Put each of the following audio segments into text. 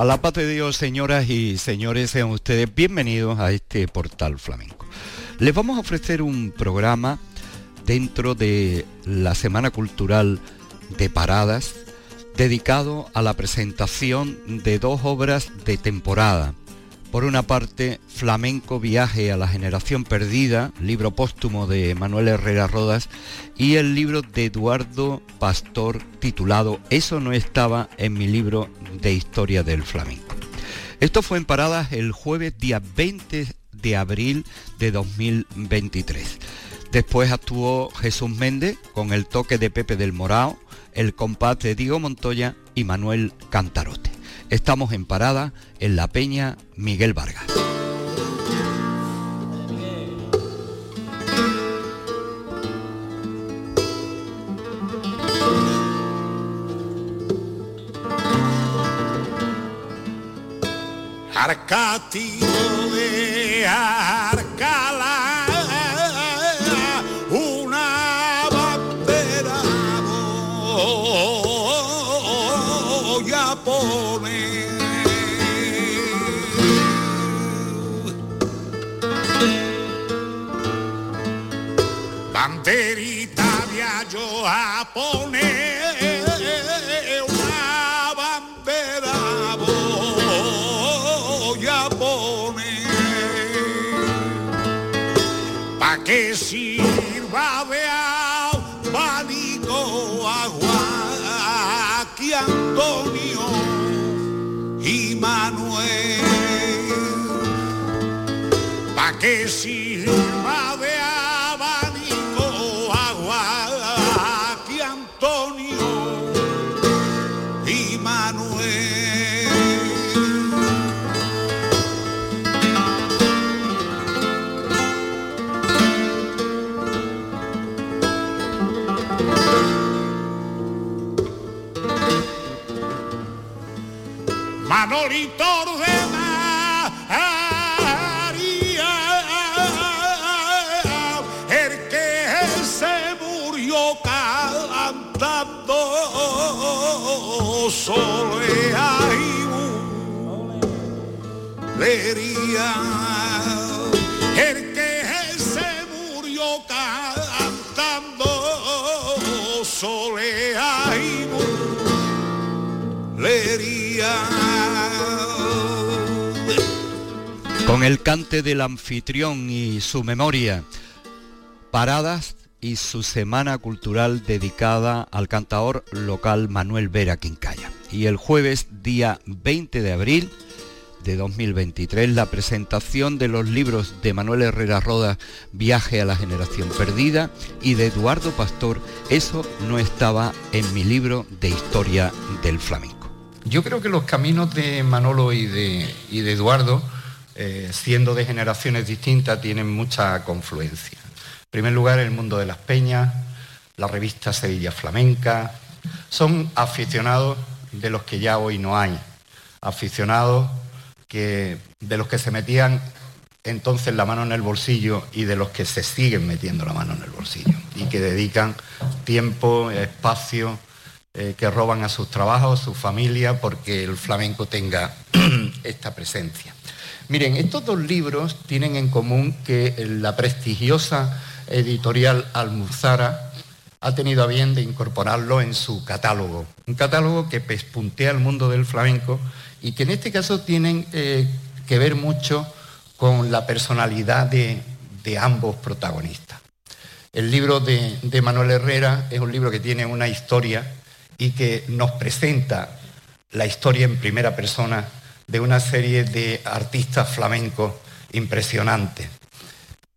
A la paz de Dios, señoras y señores, sean ustedes bienvenidos a este portal flamenco. Les vamos a ofrecer un programa dentro de la Semana Cultural de Paradas dedicado a la presentación de dos obras de temporada por una parte, Flamenco Viaje a la Generación Perdida, libro póstumo de Manuel Herrera Rodas, y el libro de Eduardo Pastor titulado Eso no estaba en mi libro de historia del flamenco. Esto fue en paradas el jueves día 20 de abril de 2023. Después actuó Jesús Méndez con el toque de Pepe del Morao, el compás de Diego Montoya y Manuel Cantarote. Estamos en parada en la Peña Miguel Vargas. De Arcala, a poner el que se murió cantando Con el cante del anfitrión y su memoria, paradas y su semana cultural dedicada al cantador local Manuel Vera Quincaya. Y el jueves, día 20 de abril de 2023, la presentación de los libros de Manuel Herrera Roda, Viaje a la Generación Perdida, y de Eduardo Pastor, Eso no estaba en mi libro de historia del flamenco. Yo creo que los caminos de Manolo y de, y de Eduardo, eh, siendo de generaciones distintas, tienen mucha confluencia. En primer lugar, el mundo de las peñas, la revista Sevilla Flamenca, son aficionados de los que ya hoy no hay, aficionados que, de los que se metían entonces la mano en el bolsillo y de los que se siguen metiendo la mano en el bolsillo y que dedican tiempo, espacio, eh, que roban a sus trabajos, a su familia, porque el flamenco tenga esta presencia. Miren, estos dos libros tienen en común que la prestigiosa editorial Almuzara ha tenido a bien de incorporarlo en su catálogo. Un catálogo que pespuntea el mundo del flamenco y que en este caso tienen eh, que ver mucho con la personalidad de, ambos protagonistas. El libro de, de Manuel Herrera es un libro que tiene una historia y que nos presenta la historia en primera persona de una serie de artistas flamencos impresionantes.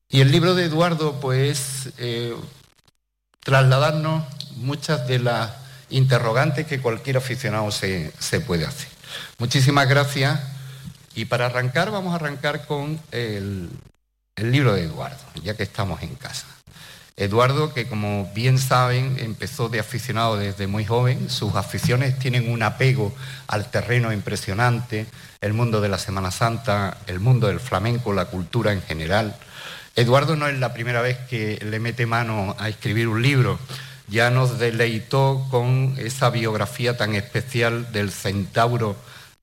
Y el libro de Eduardo, pues, eh, trasladarnos muchas de las interrogantes que cualquier aficionado se, puede hacer. Muchísimas gracias. Y para arrancar, vamos a arrancar con el, libro de Eduardo, ya que estamos en casa. Eduardo, que como bien saben, empezó de aficionado desde muy joven, sus aficiones tienen un apego al terreno impresionante, el mundo de la Semana Santa, el mundo del flamenco, la cultura en general. Eduardo no es la primera vez que le mete mano a escribir un libro, ya nos deleitó con esa biografía tan especial del centauro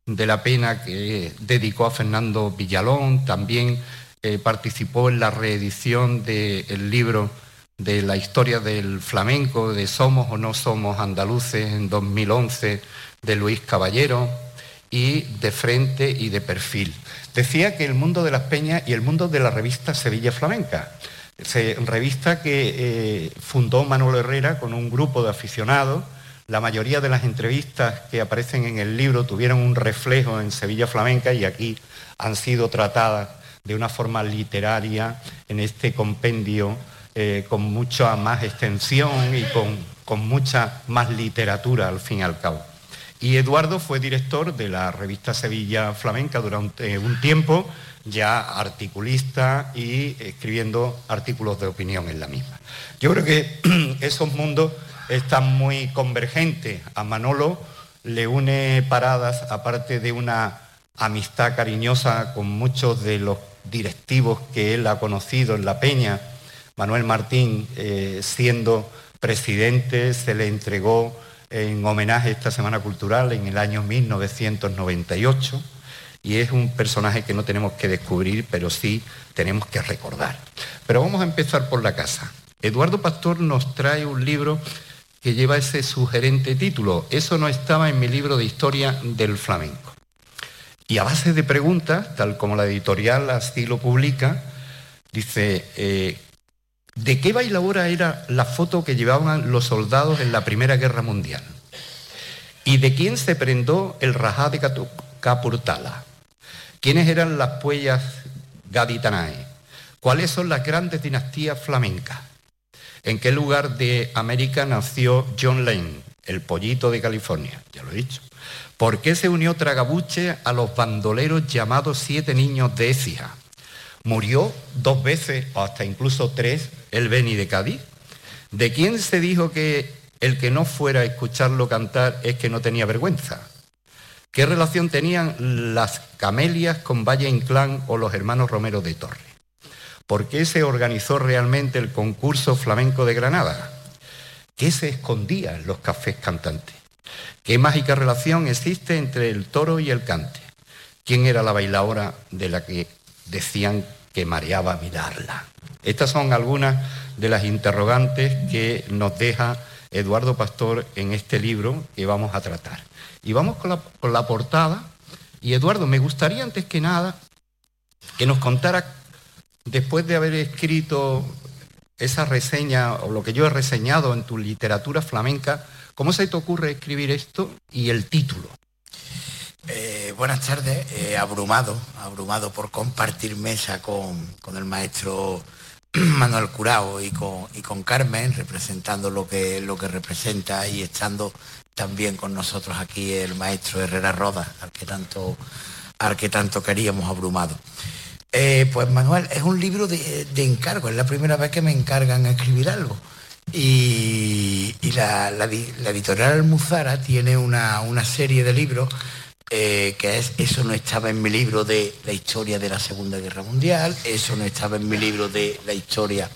de la pena que dedicó a Fernando Villalón, también eh, participó en la reedición del libro de la historia del flamenco, de Somos o no somos andaluces en 2011, de Luis Caballero, y de frente y de perfil. Decía que el mundo de las peñas y el mundo de la revista Sevilla Flamenca, revista que eh, fundó Manuel Herrera con un grupo de aficionados, la mayoría de las entrevistas que aparecen en el libro tuvieron un reflejo en Sevilla Flamenca y aquí han sido tratadas de una forma literaria en este compendio eh, con mucha más extensión y con, mucha más literatura al fin y al cabo. Y Eduardo fue director de la revista Sevilla Flamenca durante un tiempo, ya articulista y escribiendo artículos de opinión en la misma. Yo creo que esos mundos están muy convergentes. A Manolo le une paradas, aparte de una amistad cariñosa con muchos de los directivos que él ha conocido en La Peña Manuel Martín, eh, siendo presidente, se le entregó en homenaje esta Semana Cultural en el año 1998 y es un personaje que no tenemos que descubrir, pero sí tenemos que recordar. Pero vamos a empezar por la casa. Eduardo Pastor nos trae un libro que lleva ese sugerente título. Eso no estaba en mi libro de historia del flamenco. Y a base de preguntas, tal como la editorial así lo publica, dice, eh, ¿De qué bailadora era la foto que llevaban los soldados en la Primera Guerra Mundial? ¿Y de quién se prendó el rajá de Capurtala? ¿Quiénes eran las puellas gaditanae? ¿Cuáles son las grandes dinastías flamencas? ¿En qué lugar de América nació John Lane, el pollito de California? Ya lo he dicho. ¿Por qué se unió Tragabuche a los bandoleros llamados Siete Niños de Écija? Murió dos veces, o hasta incluso tres, el Beni de Cádiz. ¿De quién se dijo que el que no fuera a escucharlo cantar es que no tenía vergüenza? ¿Qué relación tenían las camelias con Valle Inclán o los hermanos Romero de Torre? ¿Por qué se organizó realmente el concurso flamenco de Granada? ¿Qué se escondía en los cafés cantantes? ¿Qué mágica relación existe entre el toro y el cante? ¿Quién era la bailadora de la que decían que mareaba mirarla. Estas son algunas de las interrogantes que nos deja Eduardo Pastor en este libro que vamos a tratar. Y vamos con la, portada. Y Eduardo, me gustaría antes que nada que nos contara, después de haber escrito esa reseña o lo que yo he reseñado en tu literatura flamenca, ¿cómo se te ocurre escribir esto y el título? Eh, buenas tardes, eh, abrumado, abrumado por compartir mesa con, el maestro Manuel Curao y con, y con Carmen, representando lo que, lo que representa y estando también con nosotros aquí el maestro Herrera Roda, al que tanto, al que tanto queríamos abrumado. Eh, pues Manuel, es un libro de, encargo, es la primera vez que me encargan a escribir algo. Y, la, editorial Almuzara tiene una, una serie de libros eh, que es eso no estaba en mi libro de la historia de la Segunda Guerra Mundial, eso no estaba en mi libro de la historia.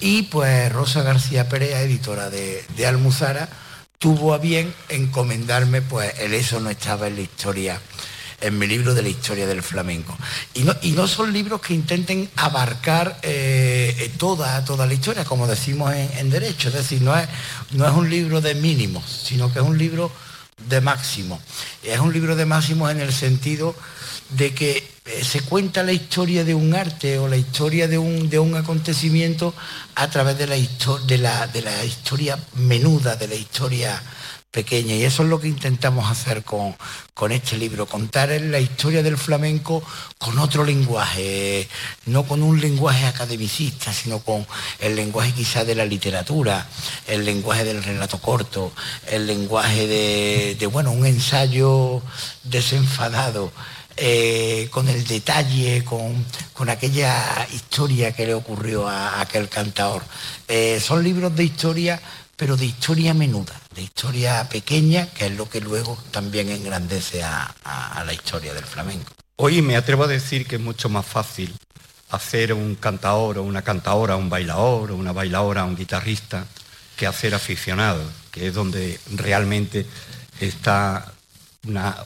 Y pues Rosa García Pérez, editora de, Almuzara, tuvo a bien encomendarme pues el eso no estaba en la historia en mi libro de la historia del flamenco. Y no, y no son libros que intenten abarcar eh, toda, toda la historia, como decimos en, en, derecho. Es decir, no es, no es un libro de mínimos, sino que es un libro de Máximo. Es un libro de Máximo en el sentido de que eh, se cuenta la historia de un arte o la historia de un, de un acontecimiento a través de la, de, la, de la, historia menuda, de la historia, pequeña y eso es lo que intentamos hacer con, con este libro, contar la historia del flamenco con otro lenguaje, no con un lenguaje academicista, sino con el lenguaje quizá de la literatura, el lenguaje del relato corto, el lenguaje de, bueno, un ensayo desenfadado. Eh, con el detalle, con, con, aquella historia que le ocurrió a, aquel cantador. Eh, son libros de historia pero de historia menuda, de historia pequeña, que es lo que luego también engrandece a, la historia del flamenco. Hoy me atrevo a decir que es mucho más fácil hacer un cantador o una cantadora, un bailador o una bailadora, un guitarrista, que hacer aficionado, que es donde realmente está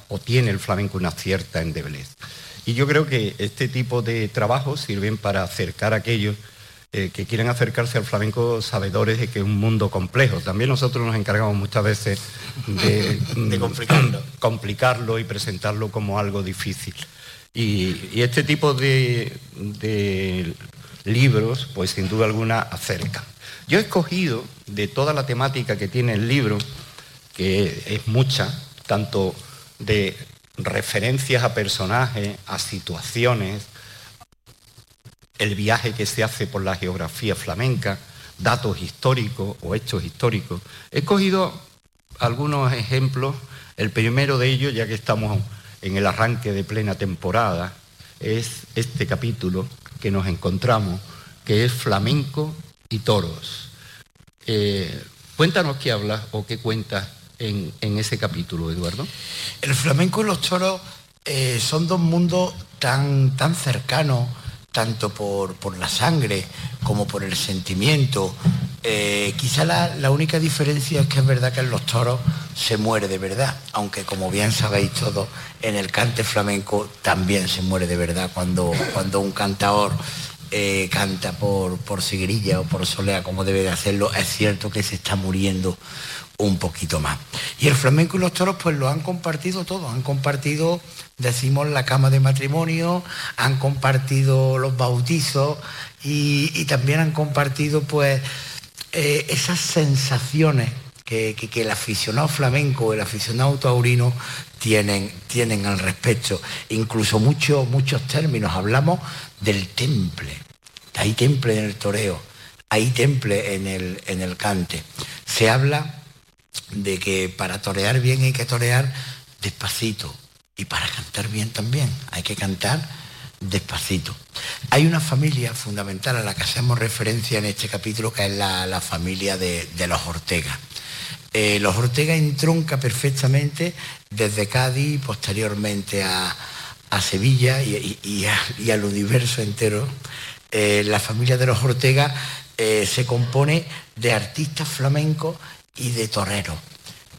o tiene el flamenco una cierta endeblez. Y yo creo que este tipo de trabajos sirven para acercar a aquellos eh, que quieren acercarse al flamenco sabedores de que es un mundo complejo. También nosotros nos encargamos muchas veces de, complicarlo. y presentarlo como algo difícil. Y, este tipo de, de, libros, pues sin duda alguna, acercan. Yo he escogido de toda la temática que tiene el libro, que es mucha, tanto de referencias a personajes, a situaciones, el viaje que se hace por la geografía flamenca, datos históricos o hechos históricos. He escogido algunos ejemplos. El primero de ellos, ya que estamos en el arranque de plena temporada, es este capítulo que nos encontramos, que es flamenco y toros. Eh, cuéntanos qué hablas o qué cuentas en, ese capítulo, Eduardo. El flamenco y los toros eh, son dos mundos tan, tan cercanos tanto por, la sangre como por el sentimiento. Eh, quizá la, única diferencia es que es verdad que en los toros se muere de verdad, aunque como bien sabéis todos, en el cante flamenco también se muere de verdad cuando, cuando un cantador eh, canta por, por o por solea como debe de hacerlo, es cierto que se está muriendo un poquito más. Y el flamenco y los toros pues lo han compartido todo, han compartido, decimos, la cama de matrimonio, han compartido los bautizos y, también han compartido pues eh, esas sensaciones que, el aficionado flamenco, el aficionado taurino tienen, tienen al respecto. Incluso muchos, muchos términos, hablamos del temple, hay temple en el toreo, hay temple en el, en el cante. Se habla de que para torear bien hay que torear despacito y para cantar bien también hay que cantar despacito. Hay una familia fundamental a la que hacemos referencia en este capítulo que es la, familia de, los Ortega. Eh, los Ortega entronca perfectamente desde Cádiz y posteriormente a, Sevilla y, al universo entero. Eh, la familia de los Ortega eh, se compone de artistas flamencos y de torero.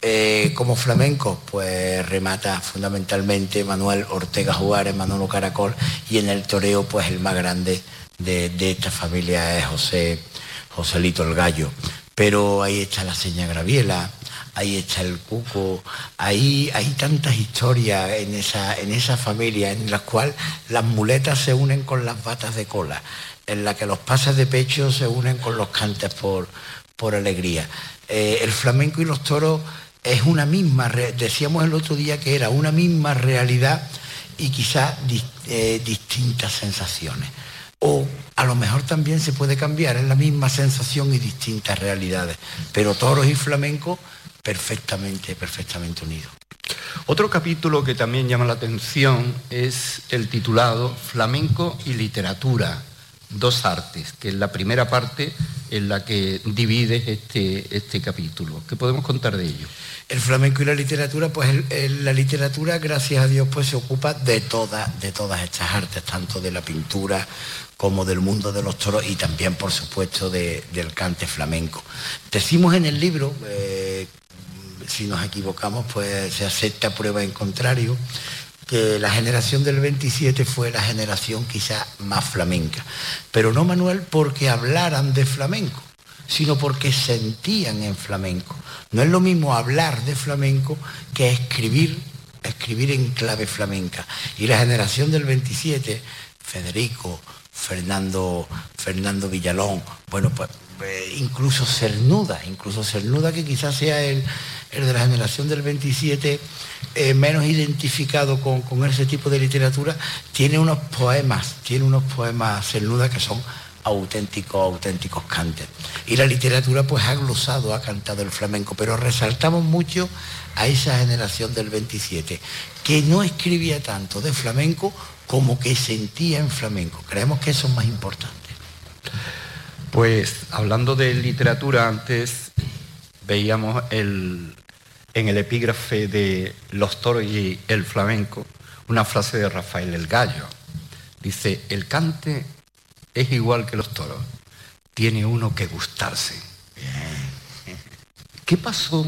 Eh, como flamenco, pues remata fundamentalmente Manuel Ortega Juárez, Manolo Caracol, y en el toreo, pues el más grande de, esta familia es José Joselito el Gallo. Pero ahí está la seña Graviela, ahí está el cuco, ahí hay tantas historias en esa, en esa familia en las cuales las muletas se unen con las batas de cola, en la que los pasas de pecho se unen con los cantes por, por alegría. Eh, el flamenco y los toros es una misma, decíamos el otro día que era una misma realidad y quizás eh, distintas sensaciones. O a lo mejor también se puede cambiar, es la misma sensación y distintas realidades, pero toros y flamenco perfectamente, perfectamente unidos. Otro capítulo que también llama la atención es el titulado Flamenco y literatura, dos artes, que es la primera parte en la que divide este, este capítulo. ¿Qué podemos contar de ello? El flamenco y la literatura, pues la literatura, gracias a Dios, pues se ocupa de, todas de todas estas artes, tanto de la pintura como del mundo de los toros y también, por supuesto, del cante flamenco. Decimos en el libro, eh, si nos equivocamos, pues se acepta prueba en contrario, que la generación del 27 fue la generación quizá más flamenca. Pero no, Manuel, porque hablaran de flamenco, sino porque sentían en flamenco. No es lo mismo hablar de flamenco que escribir, escribir en clave flamenca. Y la generación del 27, Federico, Fernando, Fernando Villalón, bueno, pues eh, incluso Cernuda, incluso Cernuda que quizás sea el, el de la generación del 27 eh, menos identificado con, con, ese tipo de literatura, tiene unos poemas, tiene unos poemas Cernuda que son auténticos, auténticos cantes. Y la literatura pues ha glosado, ha cantado el flamenco, pero resaltamos mucho a esa generación del 27, que no escribía tanto de flamenco como que sentía en flamenco. Creemos que eso es más importante. Pues hablando de literatura, antes veíamos el, en el epígrafe de Los toros y el flamenco una frase de Rafael el Gallo. Dice, el cante es igual que los toros, tiene uno que gustarse. ¿Qué pasó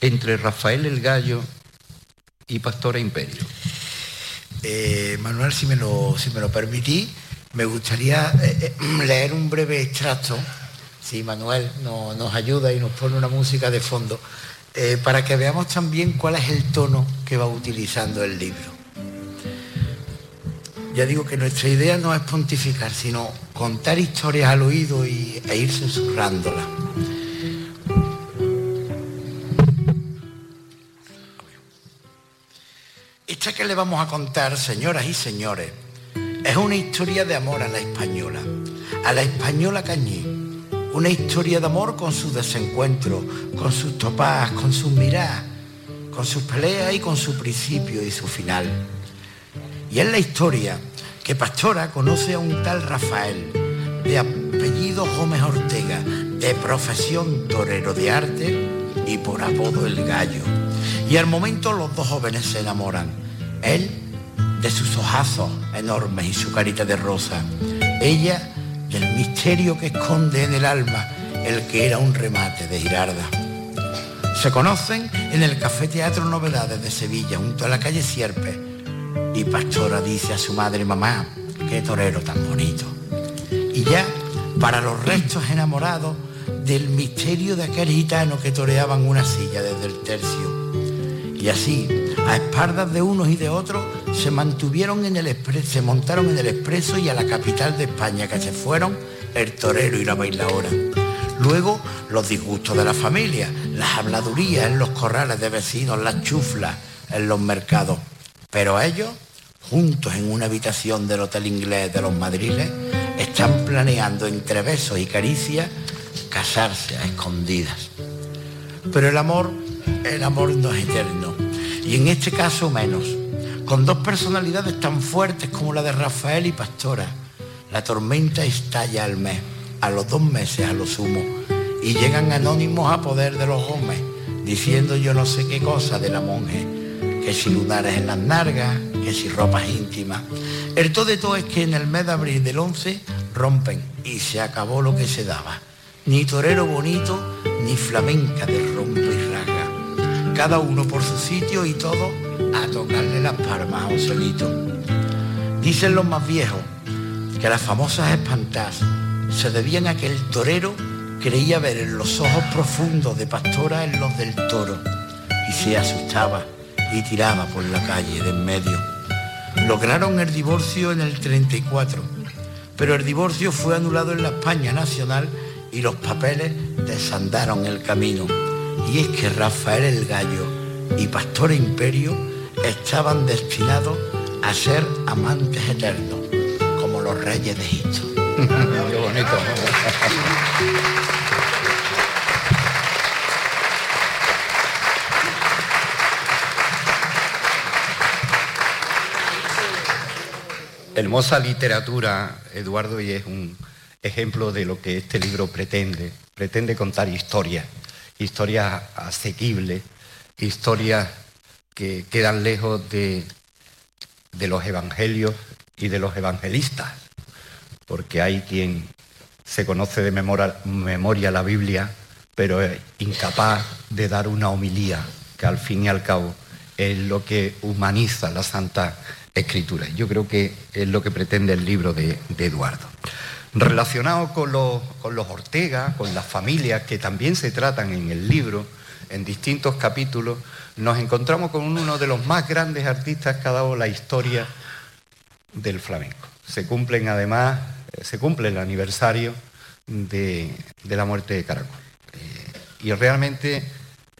entre Rafael el Gallo y Pastora Imperio? Eh, Manuel, si me, lo, si me lo permití, me gustaría eh, eh, leer un breve extracto, si Manuel nos ayuda y nos pone una música de fondo, para que veamos también cuál es el tono que va utilizando el libro. Ya digo que nuestra idea no es pontificar, sino contar historias al oído y, e ir susurrándolas. Esta que le vamos a contar, señoras y señores, es una historia de amor a la española, a la española Cañí. Una historia de amor con sus desencuentros, con sus topas, con sus miradas, con sus peleas y con su principio y su final. Y es la historia que Pastora conoce a un tal Rafael, de apellido Gómez Ortega, de profesión torero de arte y por apodo el gallo. Y al momento los dos jóvenes se enamoran. Él de sus ojazos enormes y su carita de rosa. Ella del misterio que esconde en el alma el que era un remate de Girarda. Se conocen en el Café Teatro Novedades de Sevilla, junto a la calle Sierpe. Y Pastora dice a su madre, mamá, qué torero tan bonito. Y ya, para los restos enamorados del misterio de aquel gitano que toreaban una silla desde el tercio. Y así, a espaldas de unos y de otros, se mantuvieron en el expreso, se montaron en el expreso y a la capital de España, que se fueron el torero y la bailadora. Luego, los disgustos de la familia, las habladurías en los corrales de vecinos, las chuflas en los mercados. Pero ellos, juntos en una habitación del hotel inglés de los Madriles, están planeando entre besos y caricias casarse a escondidas. Pero el amor, el amor no es eterno. Y en este caso menos. Con dos personalidades tan fuertes como la de Rafael y Pastora, la tormenta estalla al mes, a los dos meses a lo sumo, y llegan anónimos a poder de los hombres, diciendo yo no sé qué cosa de la monje, que si lunares en las nargas, que si ropas íntimas. El todo de todo es que en el mes de abril del 11 rompen y se acabó lo que se daba. Ni torero bonito, ni flamenca de rompe y raga. Cada uno por su sitio y todo a tocarle las palmas a un solito. Dicen los más viejos que las famosas espantas se debían a que el torero creía ver en los ojos profundos de Pastora en los del toro y se asustaba y tiraba por la calle de en medio. Lograron el divorcio en el 34, pero el divorcio fue anulado en la España nacional y los papeles desandaron el camino. Y es que Rafael el Gallo y Pastor Imperio estaban destinados a ser amantes eternos, como los reyes de Egipto. Hermosa literatura, Eduardo, y es un ejemplo de lo que este libro pretende. Pretende contar historias, historias asequibles, historias que quedan lejos de, de los evangelios y de los evangelistas, porque hay quien se conoce de memoria, la Biblia, pero es incapaz de dar una homilía, que al fin y al cabo es lo que humaniza la Santa Escritura. Yo creo que es lo que pretende el libro de, Eduardo. Relacionado con los, con los Ortega, con las familias que también se tratan en el libro, en distintos capítulos, nos encontramos con uno de los más grandes artistas que ha dado la historia del flamenco. Se cumplen además, eh, se cumple el aniversario de, la muerte de Caracol. Eh, y realmente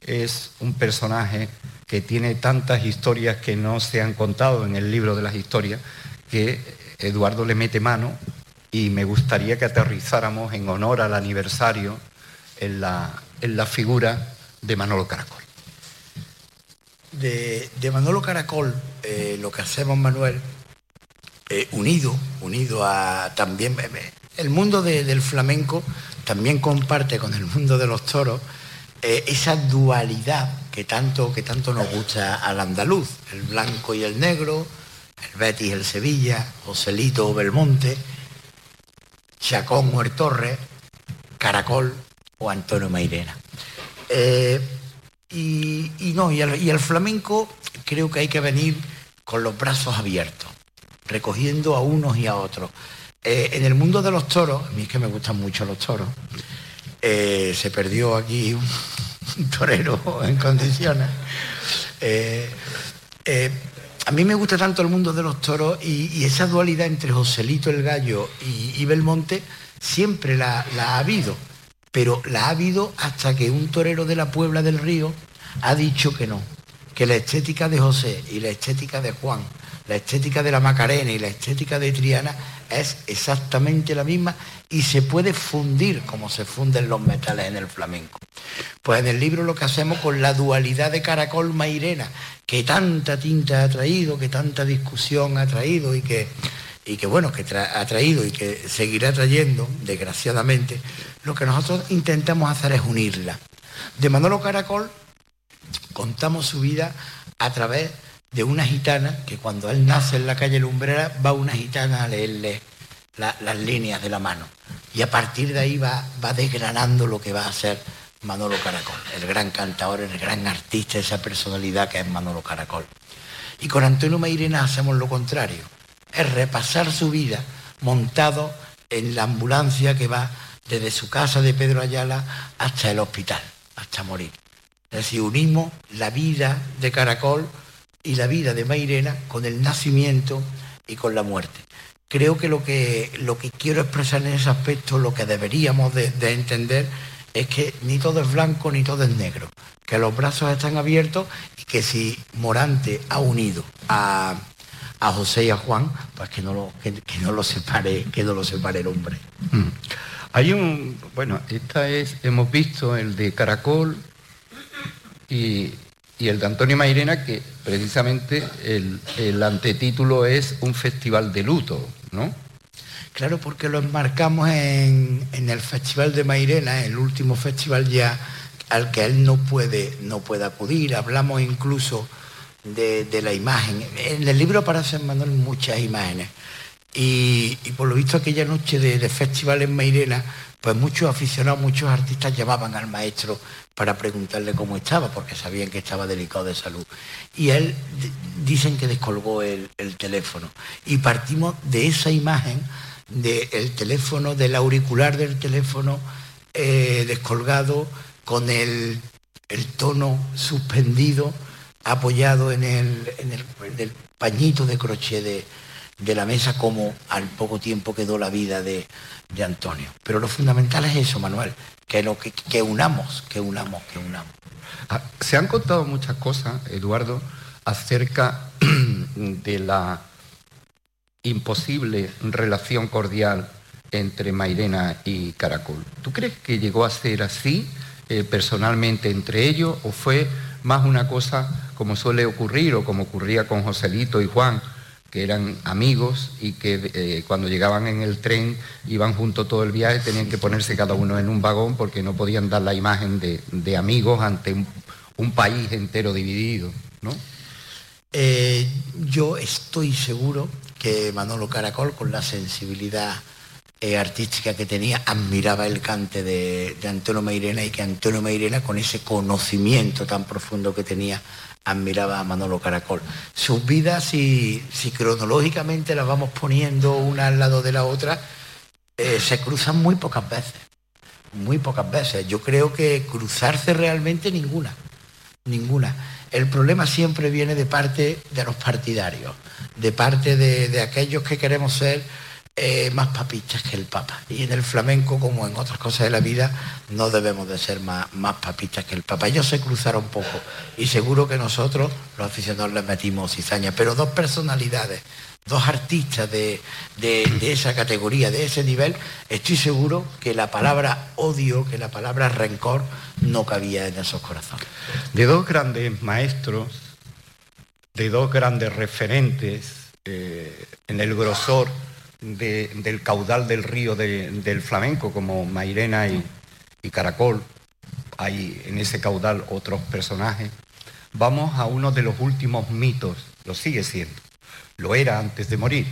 es un personaje que tiene tantas historias que no se han contado en el libro de las historias, que Eduardo le mete mano y me gustaría que aterrizáramos en honor al aniversario en la, en la figura de Manolo Caracol. De, Manolo Caracol, eh, lo que hacemos, Manuel, eh, unido, unido a también el mundo del flamenco también comparte con el mundo de los toros eh, esa dualidad que tanto, que tanto nos gusta al andaluz, el blanco y el negro, el Betis y el Sevilla, Joselito o Belmonte, Chacón o el Torres, Caracol o Antonio Mairena. Eh, y, no, y el, flamenco creo que hay que venir con los brazos abiertos, recogiendo a unos y a otros. Eh, en el mundo de los toros, a mí es que me gustan mucho los toros, eh, se perdió aquí un, torero en condiciones. a mí me gusta tanto el mundo de los toros y, esa dualidad entre Joselito el Gallo y, Belmonte siempre la ha habido pero la ha habido hasta que un torero de la Puebla del Río ha dicho que no, que la estética de José y la estética de Juan, la estética de la Macarena y la estética de Triana es exactamente la misma y se puede fundir como se funden los metales en el flamenco. Pues en el libro lo que hacemos con la dualidad de Caracol Mairena, que tanta tinta ha traído, que tanta discusión ha traído y que, y que bueno, que ha traído y que seguirá trayendo, desgraciadamente, lo que nosotros intentamos hacer es unirla. De Manolo Caracol contamos su vida a través de una gitana que cuando él nace en la calle Lumbrera va una gitana a leerle las líneas de la mano. Y a partir de ahí va, va desgranando lo que va a ser Manolo Caracol, el gran cantador, el gran artista, esa personalidad que es Manolo Caracol. Y con Antonio Mairena hacemos lo contrario, es repasar su vida montado en la ambulancia que va desde su casa de Pedro Ayala hasta el hospital, hasta morir. Es decir, unimos la vida de Caracol y la vida de Mairena con el nacimiento y con la muerte. Creo que lo que, lo que quiero expresar en ese aspecto, lo que deberíamos de, entender, es que ni todo es blanco ni todo es negro, que los brazos están abiertos y que si Morante ha unido a, José y a Juan, pues que no lo, que, no lo separe, que no lo separe el hombre. Mm. Hay un, bueno, esta es, hemos visto el de Caracol y, el de Antonio Mairena, que precisamente el, antetítulo es un festival de luto, ¿no? Claro, porque lo enmarcamos en, el Festival de Mairena, el último festival ya al que él no puede, no puede acudir. Hablamos incluso de, la imagen. En el libro aparecen Manuel muchas imágenes. Y, por lo visto aquella noche de, festival en Mairena, pues muchos aficionados, muchos artistas llamaban al maestro para preguntarle cómo estaba, porque sabían que estaba delicado de salud. Y él dicen que descolgó el, teléfono. Y partimos de esa imagen del teléfono, del auricular del teléfono eh, descolgado, con el, tono suspendido, apoyado en el, pañito de crochet de, la mesa como al poco tiempo quedó la vida de, Antonio. Pero lo fundamental es eso, Manuel, que, lo que unamos, que unamos, que unamos. Ah, se han contado muchas cosas, Eduardo, acerca de la imposible relación cordial entre Mairena y Caracol. ¿Tú crees que llegó a ser así eh, personalmente entre ellos o fue más una cosa como suele ocurrir o como ocurría con Joselito y Juan, que eran amigos y que eh, cuando llegaban en el tren iban junto todo el viaje, tenían que ponerse cada uno en un vagón porque no podían dar la imagen de, amigos ante un, país entero dividido, ¿no? Eh, yo estoy seguro que Manolo Caracol, con la sensibilidad eh, artística que tenía, admiraba el cante de, de Antonio Mairena y que Antonio Mairena, con ese conocimiento tan profundo que tenía, admiraba a Manolo Caracol. Sus vidas, si, cronológicamente las vamos poniendo una al lado de la otra, eh, se cruzan muy pocas veces. Muy pocas veces. Yo creo que cruzarse realmente ninguna. Ninguna. El problema siempre viene de parte de los partidarios, de parte de, aquellos que queremos ser eh, más papistas que el Papa. Y en el flamenco, como en otras cosas de la vida, no debemos de ser más, más papistas que el Papa. Ellos se cruzaron poco y seguro que nosotros, los aficionados, les metimos cizaña, pero dos personalidades, dos artistas de, de, esa categoría, de ese nivel, estoy seguro que la palabra odio, que la palabra rencor no cabía en esos corazones. De dos grandes maestros, de dos grandes referentes eh, en el grosor del caudal del río del flamenco, como Mairena y, Caracol, hay en ese caudal otros personajes, vamos a uno de los últimos mitos, lo sigue siendo, lo era antes de morir,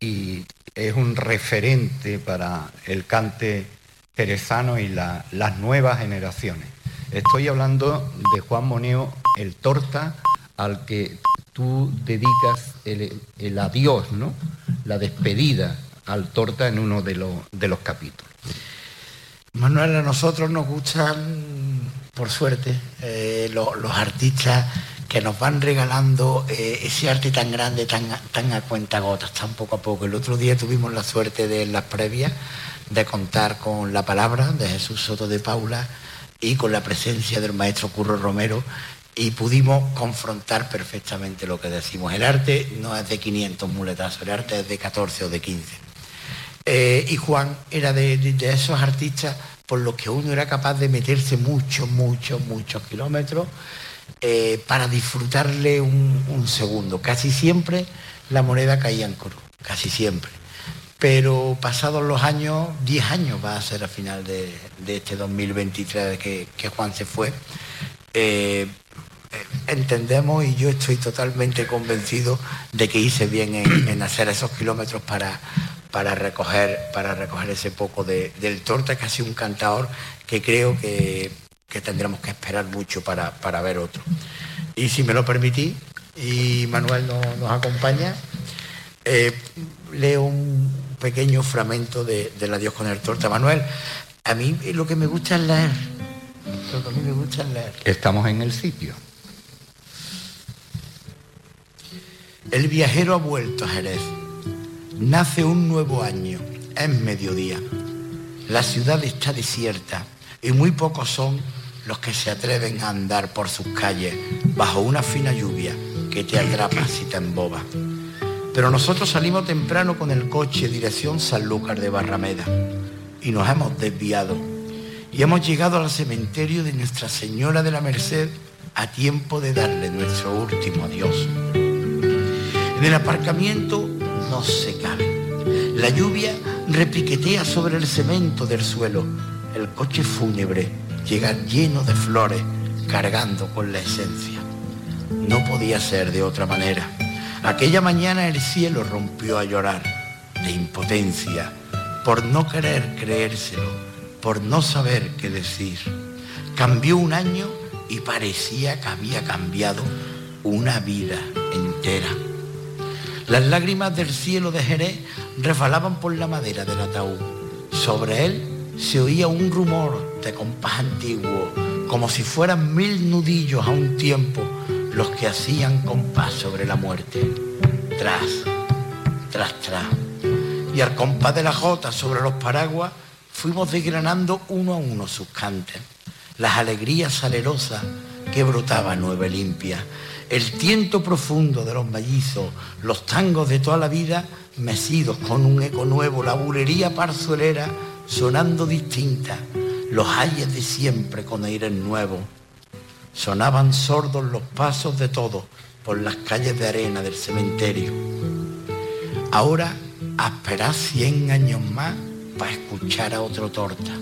y es un referente para el cante jerezano y las nuevas generaciones. Estoy hablando de Juan Moneo, el torta, al que tú dedicas el, adiós, ¿no? la despedida al torta en uno de, los capítulos. Manuel, a nosotros nos gustan, por suerte, eh, los artistas que nos van regalando eh, ese arte tan grande, tan, tan a cuentagotas, tan poco a poco. El otro día tuvimos la suerte de las previas de contar con la palabra de Jesús Soto de Paula y con la presencia del maestro Curro Romero y pudimos confrontar perfectamente lo que decimos. El arte no es de 500 muletazos, el arte es de 14 o de 15. Eh, y Juan era de, esos artistas por los que uno era capaz de meterse muchos, muchos, muchos kilómetros eh, para disfrutarle un, segundo. Casi siempre la moneda caía en cruz, casi siempre. Pero pasados los años, 10 años va a ser a final de, este 2023 que, que Juan se fue, eh, entendemos y yo estoy totalmente convencido de que hice bien en, hacer esos kilómetros para, para, recoger, para recoger ese poco del torta, que ha sido un cantador que creo que, tendremos que esperar mucho para, ver otro. Y si me lo permití, y Manuel nos, acompaña, eh, leo un pequeño fragmento de, la Dios con el torta. Manuel, a mí lo que me gusta es leer. Lo que a mí me gusta es leer. Estamos en el sitio. El viajero ha vuelto a Jerez. Nace un nuevo año. Es mediodía. La ciudad está desierta y muy pocos son los que se atreven a andar por sus calles bajo una fina lluvia que te atrapa si te emboba. Pero nosotros salimos temprano con el coche dirección Sanlúcar de Barrameda y nos hemos desviado y hemos llegado al cementerio de Nuestra Señora de la Merced a tiempo de darle nuestro último adiós. En el aparcamiento no se cabe. La lluvia repiquetea sobre el cemento del suelo. El coche fúnebre llega lleno de flores, cargando con la esencia. No podía ser de otra manera. Aquella mañana el cielo rompió a llorar de impotencia, por no querer creérselo, por no saber qué decir. Cambió un año y parecía que había cambiado una vida entera. Las lágrimas del cielo de Jerez refalaban por la madera del ataúd. Sobre él se oía un rumor de compás antiguo, como si fueran mil nudillos a un tiempo los que hacían compás sobre la muerte. Tras, tras, tras. Y al compás de la jota sobre los paraguas fuimos desgranando uno a uno sus cantes, las alegrías salerosas que brotaba nueve limpia el tiento profundo de los mellizos, los tangos de toda la vida, mecidos con un eco nuevo, la bulería parzuelera sonando distinta, los ayes de siempre con aires nuevos. Sonaban sordos los pasos de todos por las calles de arena del cementerio. Ahora esperar cien años más para escuchar a otro Torta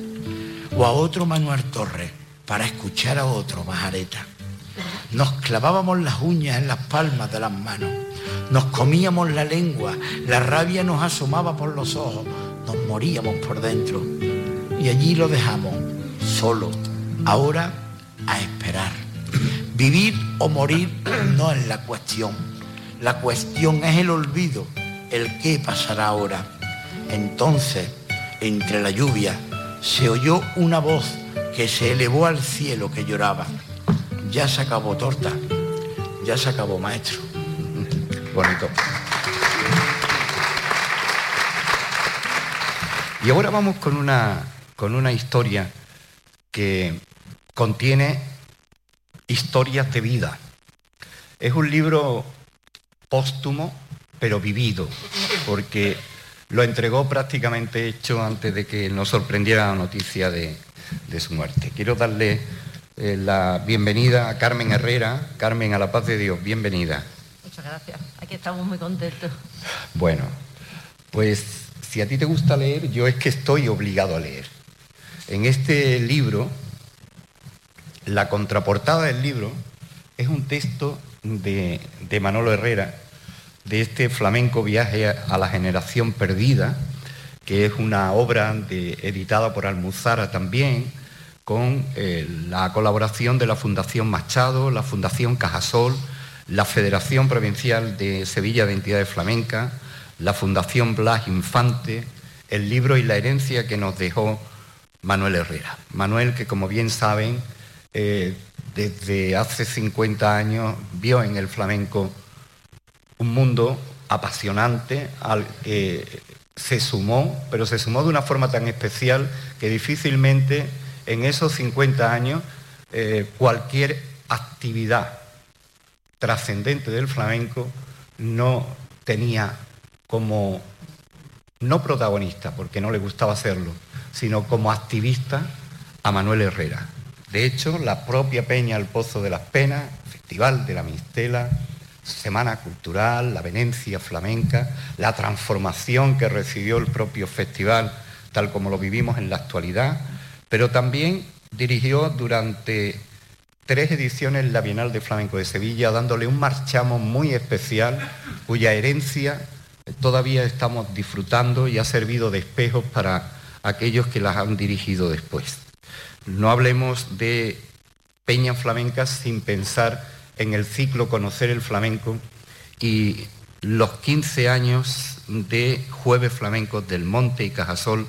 o a otro Manuel Torres para escuchar a otro Majareta. Nos clavábamos las uñas en las palmas de las manos, nos comíamos la lengua, la rabia nos asomaba por los ojos, nos moríamos por dentro. Y allí lo dejamos, solo, ahora a esperar. Vivir o morir no es la cuestión. La cuestión es el olvido, el qué pasará ahora. Entonces, entre la lluvia, se oyó una voz que se elevó al cielo que lloraba ya se acabó torta, ya se acabó maestro. Bonito. Y ahora vamos con una, con una historia que contiene historias de vida. Es un libro póstumo, pero vivido, porque lo entregó prácticamente hecho antes de que nos sorprendiera la noticia de, su muerte. Quiero darle eh, la bienvenida a Carmen Herrera. Carmen, a la paz de Dios, bienvenida. Muchas gracias, aquí estamos muy contentos. Bueno, pues si a ti te gusta leer, yo es que estoy obligado a leer. En este libro, la contraportada del libro es un texto de, de Manolo Herrera, de este flamenco viaje a la generación perdida, que es una obra editada por Almuzara también, con eh, la colaboración de la Fundación Machado, la Fundación Cajasol, la Federación Provincial de Sevilla de Entidades Flamencas, la Fundación Blas Infante, el libro y la herencia que nos dejó Manuel Herrera. Manuel, que como bien saben, eh, desde hace 50 años vio en el flamenco un mundo apasionante al que se sumó, pero se sumó de una forma tan especial que difícilmente en esos 50 años eh, cualquier actividad trascendente del flamenco no tenía como, no protagonista, porque no le gustaba hacerlo, sino como activista a Manuel Herrera. De hecho, la propia Peña El Pozo de las Penas, Festival de la Mistela, Semana Cultural, la Venecia Flamenca, la transformación que recibió el propio festival, tal como lo vivimos en la actualidad, pero también dirigió durante tres ediciones la Bienal de Flamenco de Sevilla, dándole un marchamo muy especial, cuya herencia todavía estamos disfrutando y ha servido de espejo para aquellos que las han dirigido después. No hablemos de peñas flamencas sin pensar en el ciclo Conocer el Flamenco y los 15 años de Jueves Flamencos del Monte y Cajasol,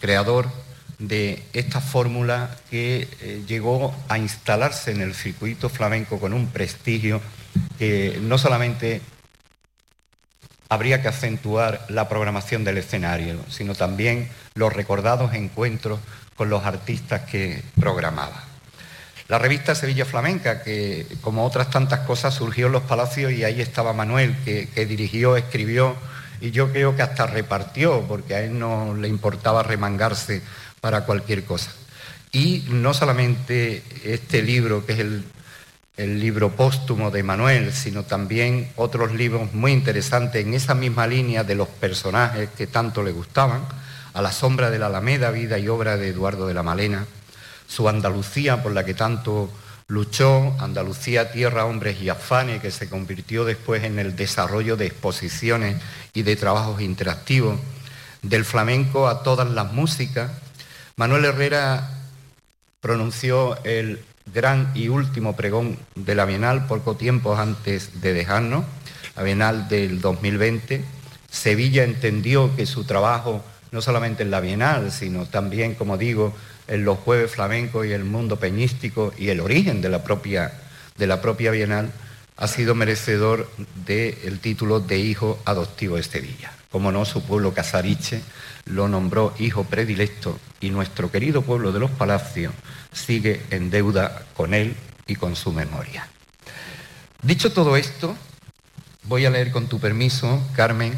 creador de esta fórmula que eh, llegó a instalarse en el circuito flamenco con un prestigio que no solamente habría que acentuar la programación del escenario, sino también los recordados encuentros con los artistas que programaba. La revista Sevilla Flamenca, que como otras tantas cosas surgió en los palacios y ahí estaba Manuel, que, dirigió, escribió y yo creo que hasta repartió, porque a él no le importaba remangarse para cualquier cosa. Y no solamente este libro, que es el, libro póstumo de Manuel, sino también otros libros muy interesantes en esa misma línea de los personajes que tanto le gustaban, A la sombra de la Alameda, vida y obra de Eduardo de la Malena, su Andalucía por la que tanto luchó, Andalucía, Tierra, Hombres y Afanes, que se convirtió después en el desarrollo de exposiciones y de trabajos interactivos, del flamenco a todas las músicas. Manuel Herrera pronunció el gran y último pregón de la Bienal poco tiempo antes de dejarnos, la Bienal del 2020. Sevilla entendió que su trabajo, no solamente en la Bienal, sino también, como digo, en los jueves flamencos y el mundo peñístico y el origen de la propia, de la propia Bienal, ha sido merecedor del título de hijo adoptivo de Sevilla. Como no, su pueblo Casariche lo nombró hijo predilecto y nuestro querido pueblo de los Palacios sigue en deuda con él y con su memoria. Dicho todo esto, voy a leer con tu permiso, Carmen,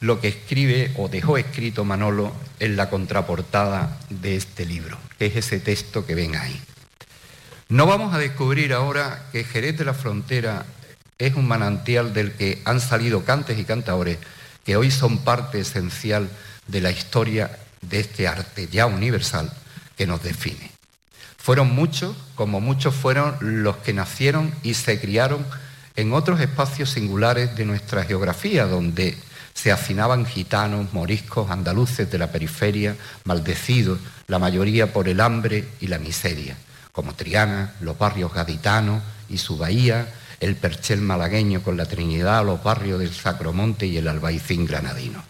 lo que escribe o dejó escrito Manolo en la contraportada de este libro, que es ese texto que ven ahí. No vamos a descubrir ahora que Jerez de la Frontera es un manantial del que han salido cantes y cantadores que hoy son parte esencial de la historia de este arte ya universal que nos define. Fueron muchos, como muchos fueron los que nacieron y se criaron en otros espacios singulares de nuestra geografía, donde se hacinaban gitanos, moriscos, andaluces de la periferia, maldecidos, la mayoría por el hambre y la miseria, como Triana, los barrios gaditanos y su bahía, el Perchel malagueño con la Trinidad, los barrios del Sacromonte y el Albaicín granadino.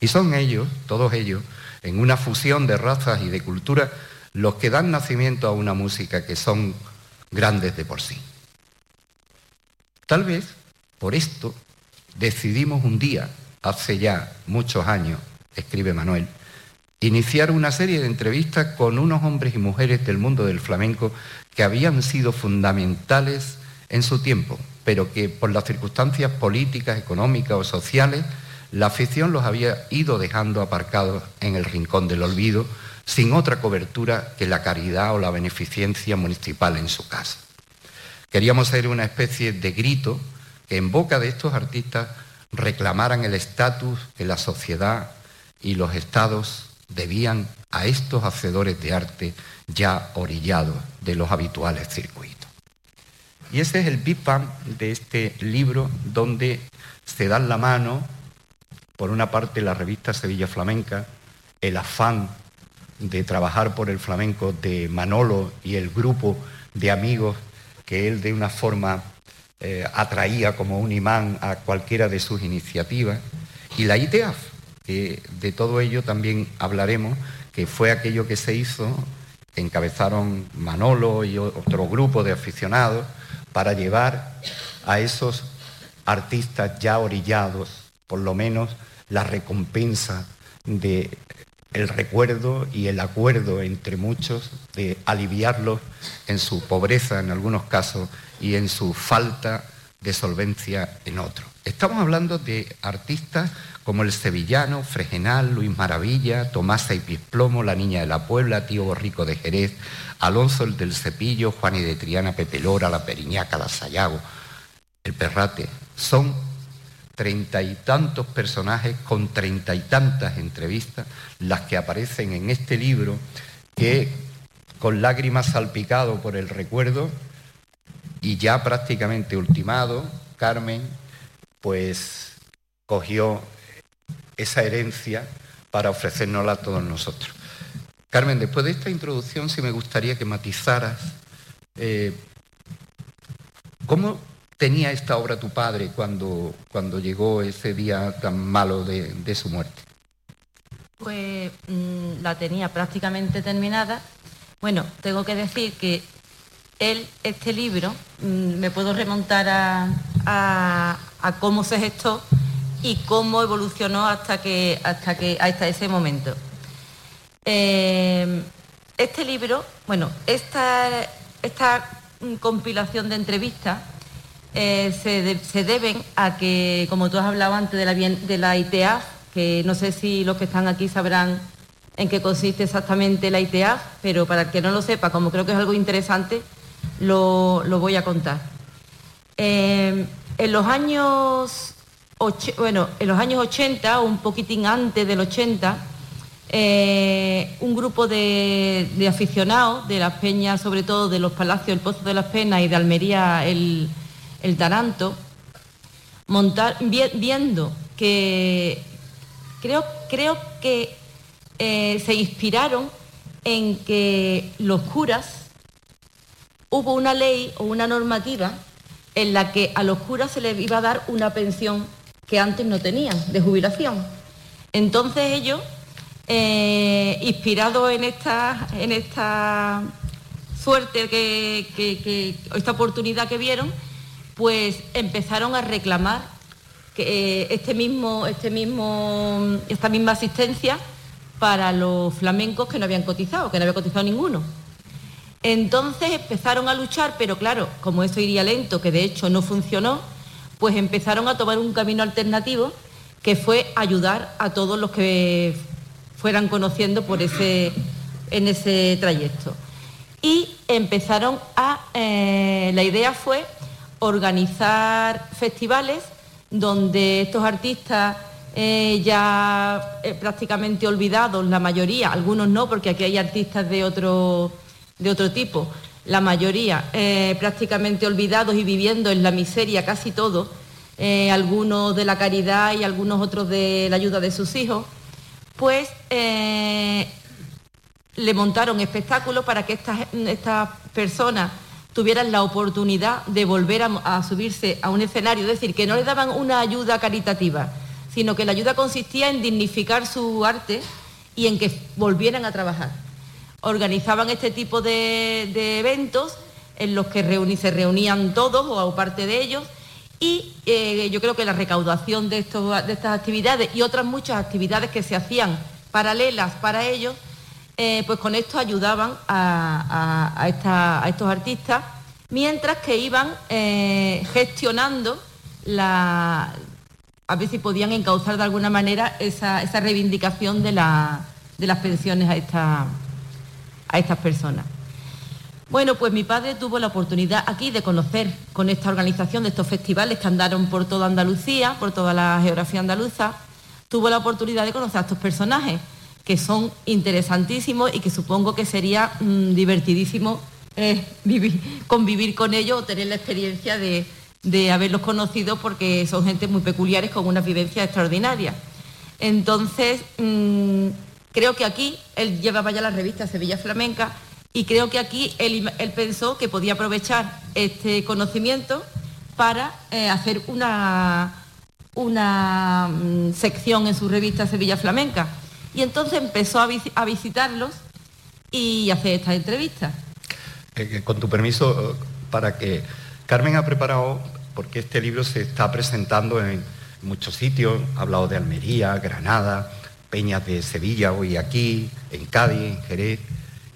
Y son ellos, todos ellos, en una fusión de razas y de culturas, los que dan nacimiento a una música que son grandes de por sí. Tal vez por esto decidimos un día hace ya muchos años, escribe Manuel, iniciar una serie de entrevistas con unos hombres y mujeres del mundo del flamenco que habían sido fundamentales en su tiempo, pero que por las circunstancias políticas, económicas o sociales, la afición los había ido dejando aparcados en el rincón del olvido, sin otra cobertura que la caridad o la beneficencia municipal en su casa. Queríamos ser una especie de grito que en boca de estos artistas reclamaran el estatus que la sociedad y los estados debían a estos hacedores de arte ya orillados de los habituales circuitos. Y ese es el Big de este libro donde se dan la mano, por una parte la revista Sevilla Flamenca, el afán de trabajar por el flamenco de Manolo y el grupo de amigos que él de una forma eh, atraía como un imán a cualquiera de sus iniciativas, y la ITEAF, que de todo ello también hablaremos, que fue aquello que se hizo, encabezaron Manolo y otro grupo de aficionados para llevar a esos artistas ya orillados, por lo menos la recompensa de el recuerdo y el acuerdo entre muchos de aliviarlos en su pobreza en algunos casos y en su falta de solvencia en otros. Estamos hablando de artistas como el sevillano, Fregenal, Luis Maravilla, Tomasa y Pisplomo, La Niña de la Puebla, Tío Borrico de Jerez, Alonso el del Cepillo, Juan y de Triana, Pepe Lora, La Periñaca, La Sayago, El Perrate. Son treinta y tantos personajes con treinta y tantas entrevistas, las que aparecen en este libro, que con lágrimas salpicado por el recuerdo y ya prácticamente ultimado, Carmen, pues cogió esa herencia para ofrecérnosla a todos nosotros. Carmen, después de esta introducción, sí me gustaría que matizaras eh, cómo tenía esta obra tu padre cuando, cuando llegó ese día tan malo de, su muerte? Pues mm, la tenía prácticamente terminada. Bueno, tengo que decir que él, este libro, mm, me puedo remontar a, cómo se gestó y cómo evolucionó hasta que hasta que hasta ese momento. Eh, este libro, bueno, esta, esta compilación de entrevistas eh, se, deben a que, como tú has hablado antes de la, de la ITEAF, que no sé si los que están aquí sabrán en qué consiste exactamente la ITEAF, pero para el que no lo sepa, como creo que es algo interesante, lo, voy a contar. Eh, en los años bueno, en los años 80, o un poquitín antes del 80, eh, un grupo de, aficionados de las peñas, sobre todo de los palacios del Pozo de las Penas y de Almería, el, el Taranto, viendo que creo, creo que eh, se inspiraron en que los curas hubo una ley o una normativa en la que a los curas se les iba a dar una pensión que antes no tenían, de jubilación. Entonces ellos, eh, inspirados en esta, en esta suerte, que, esta oportunidad que vieron, pues empezaron a reclamar que, eh, este mismo, este mismo, esta misma asistencia para los flamencos que no habían cotizado, que no había cotizado ninguno. Entonces empezaron a luchar, pero claro, como esto iría lento, que de hecho no funcionó, pues empezaron a tomar un camino alternativo que fue ayudar a todos los que fueran conociendo por ese, en ese trayecto. Y empezaron a, eh, la idea fue organizar festivales donde estos artistas eh, ya eh, prácticamente olvidados, la mayoría, algunos no, porque aquí hay artistas de otro, de otro tipo, la mayoría eh, prácticamente olvidados y viviendo en la miseria casi todos, algunos de la caridad y algunos otros de la ayuda de sus hijos, pues le montaron espectáculos para que estas, estas personas tuvieran la oportunidad de volver a, subirse a un escenario, es decir, que no le daban una ayuda caritativa, sino que la ayuda consistía en dignificar su arte y en que volvieran a trabajar. Organizaban este tipo de, eventos en los que se reunían todos o parte de ellos Y eh, yo creo que la recaudación de, estas actividades y otras muchas actividades que se hacían paralelas para ellos, eh, pues con esto ayudaban a, estos artistas, mientras que iban eh, gestionando la, a ver si podían encauzar de alguna manera esa, reivindicación de, de, las pensiones a, a estas personas. Bueno, pues mi padre tuvo la oportunidad aquí de conocer con esta organización de estos festivales que andaron por toda Andalucía, por toda la geografía andaluza, tuvo la oportunidad de conocer a estos personajes que son interesantísimos y que supongo que sería mm, divertidísimo eh, convivir con ellos o tener la experiencia de, haberlos conocido porque son gente muy peculiares con una vivencia extraordinaria. Entonces, mm, creo que aquí él llevaba ya la revista Sevilla Flamenca y creo que aquí él, pensó que podía aprovechar este conocimiento para eh, hacer una, una mm, sección en su revista Sevilla Flamenca. Y entonces empezó a, visitarlos y hacer estas entrevistas. Eh, con tu permiso, para que Carmen ha preparado, porque este libro se está presentando en muchos sitios, ha hablado de Almería, Granada, Peñas de Sevilla, hoy aquí, en Cádiz, en Jerez,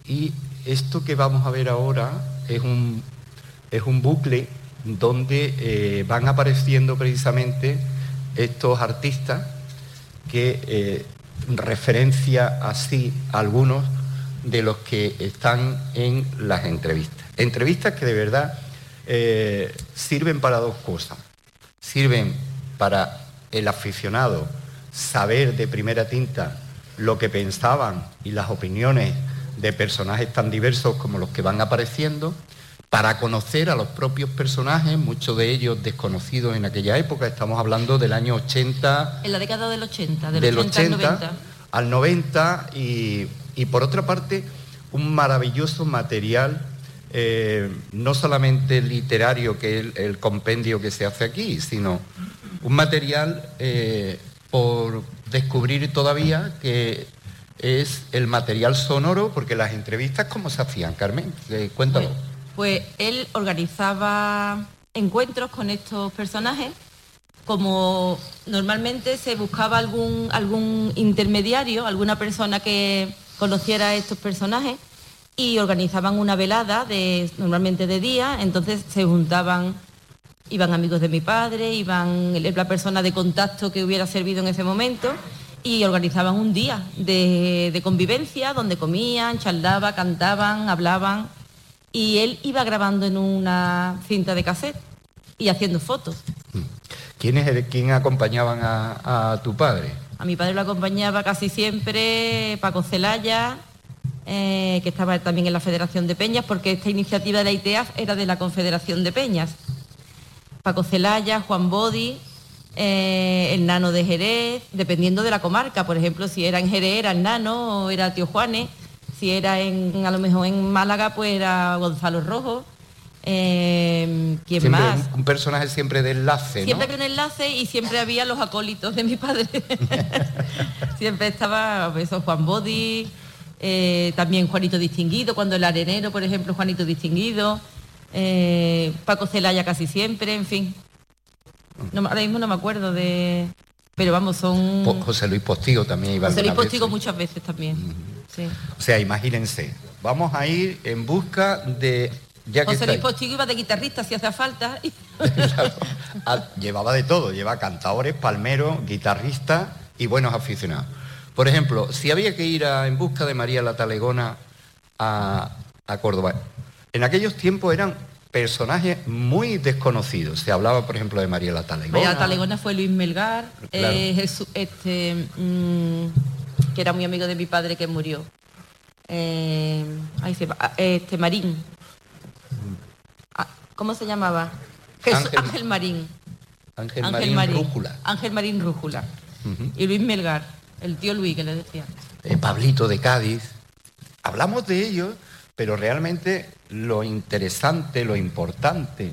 y esto que vamos a ver ahora es un, es un bucle donde eh, van apareciendo precisamente estos artistas que eh, referencia así a algunos de los que están en las entrevistas. Entrevistas que de verdad eh, sirven para dos cosas. Sirven para el aficionado saber de primera tinta lo que pensaban y las opiniones de personajes tan diversos como los que van apareciendo, para conocer a los propios personajes, muchos de ellos desconocidos en aquella época, estamos hablando del año 80. En la década del 80, del, 80, al 90. y, por otra parte un maravilloso material, eh, no solamente literario, que es el, compendio que se hace aquí, sino un material eh, por descubrir todavía que es el material sonoro, porque las entrevistas, ¿cómo se hacían, Carmen? Eh, cuéntalo. Pues, pues, él organizaba encuentros con estos personajes, como normalmente se buscaba algún, algún intermediario, alguna persona que conociera a estos personajes, y organizaban una velada, de, normalmente de día, entonces se juntaban, iban amigos de mi padre, iban la persona de contacto que hubiera servido en ese momento, y organizaban un día de, convivencia donde comían, charlaban, cantaban, hablaban y él iba grabando en una cinta de cassette y haciendo fotos. ¿Quiénes quién acompañaban a, tu padre? A mi padre lo acompañaba casi siempre Paco Celaya, eh, que estaba también en la Federación de Peñas, porque esta iniciativa de la ITEAF era de la Confederación de Peñas. Paco Celaya, Juan Bodi, eh, el nano de Jerez, dependiendo de la comarca. Por ejemplo, si era en Jerez era el nano o era Tío Juanes. Si era en, a lo mejor en Málaga, pues era Gonzalo Rojo. Eh, ¿Quién más? Un, personaje siempre de enlace. Siempre había un enlace y siempre había los acólitos de mi padre. siempre estaba pues, eso, Juan Bodi, eh, también Juanito Distinguido, cuando el arenero, por ejemplo, Juanito Distinguido, Paco Celaya casi siempre, en fin. No, ahora mismo no me acuerdo de... Pero vamos, son... José Luis Postigo también iba José Luis Postigo muchas veces también. O sea, imagínense, vamos a ir en busca de... José Luis Postigo iba de guitarrista si hacía falta. Ah, llevaba de todo, lleva cantadores, palmeros, guitarristas y buenos aficionados. Por ejemplo, si había que ir en busca de María la Talegona a, a Córdoba, en aquellos tiempos eran personajes muy desconocidos. Se hablaba, por ejemplo, de María la Talegona. María la Talegona fue Luis Melgar, eh, este, mm, que era muy amigo de mi padre que murió. Eh, este Marín. Ah, ¿Cómo se llamaba? Ángel, Marín. Ángel, Marín, Rújula. Ángel Marín Rújula. Y Luis Melgar, el tío Luis que le decía. Eh, Pablito de Cádiz. Hablamos de ellos pero realmente lo interesante, lo importante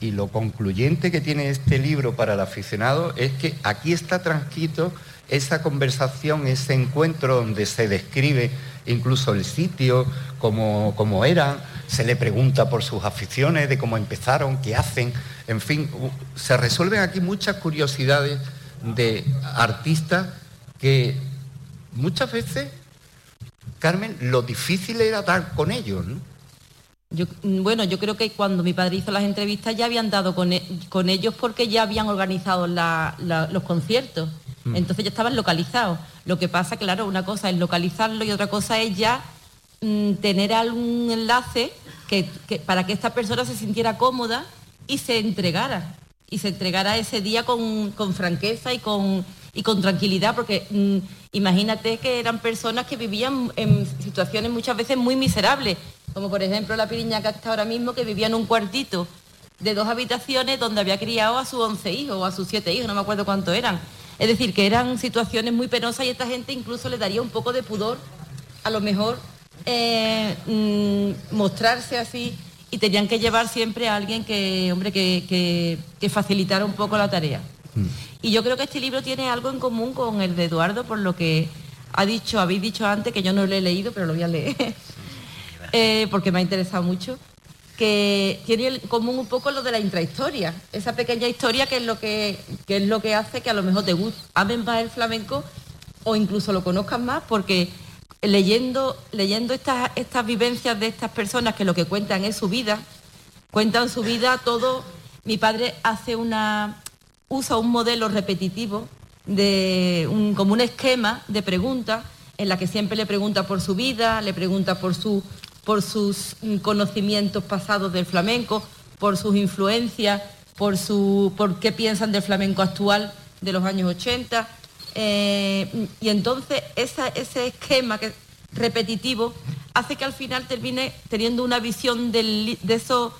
y lo concluyente que tiene este libro para el aficionado es que aquí está transcrito esa conversación, ese encuentro donde se describe incluso el sitio, como, eran, se le pregunta por sus aficiones, de cómo empezaron, qué hacen, en fin, se resuelven aquí muchas curiosidades de artistas que muchas veces, Carmen, lo difícil era dar con ellos, ¿no? Yo, bueno, yo creo que cuando mi padre hizo las entrevistas ya habían dado con, e, ellos porque ya habían organizado los conciertos. Mm. Entonces ya estaban localizados. Lo que pasa, claro, una cosa es localizarlo y otra cosa es ya mm, tener algún enlace que, para que esta persona se sintiera cómoda y se entregara. Y se entregara ese día con, franqueza y con, y con tranquilidad, porque mm, imagínate que eran personas que vivían en situaciones muchas veces muy miserables, como por ejemplo la piriñaca que está ahora mismo, que vivía en un cuartito de dos habitaciones donde había criado a sus once hijos o a sus siete hijos, no me acuerdo cuántos eran. Es decir, que eran situaciones muy penosas y esta gente incluso le daría un poco de pudor, a lo mejor, eh, mm, mostrarse así y tenían que llevar siempre a alguien que, hombre, que, facilitara un poco la tarea. Mm. Y yo creo que este libro tiene algo en común con el de Eduardo, por lo que ha dicho, habéis dicho antes, que yo no lo he leído, pero lo voy a leer, eh, porque me ha interesado mucho. Que tiene en común un poco lo de la intrahistoria, esa pequeña historia que es lo que, es lo que hace que a lo mejor te guste, amen más el flamenco o incluso lo conozcan más porque leyendo, leyendo estas, estas vivencias de estas personas que lo que cuentan es su vida, cuentan su vida todo, mi padre hace una, usa un modelo repetitivo de un, como un esquema de preguntas en la que siempre le pregunta por su vida, le pregunta por su por sus conocimientos pasados del flamenco, por sus influencias, por, su, por qué piensan del flamenco actual de los años 80. Eh, y entonces ese esquema que, repetitivo hace que al final termine teniendo una visión de, esos,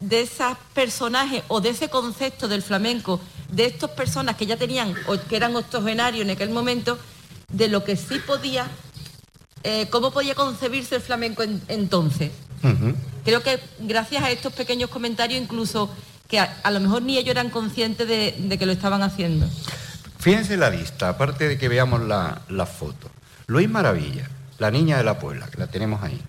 de esos personajes o de ese concepto del flamenco, de estas personas que ya tenían o que eran octogenarios en aquel momento, de lo que sí podía eh, ¿cómo podía concebirse el flamenco entonces? Creo que gracias a estos pequeños comentarios, incluso que a, lo mejor ni ellos eran conscientes de, que lo estaban haciendo. Fíjense la lista, aparte de que veamos la, foto. Luis Maravilla, la niña de la Puebla, que la tenemos ahí.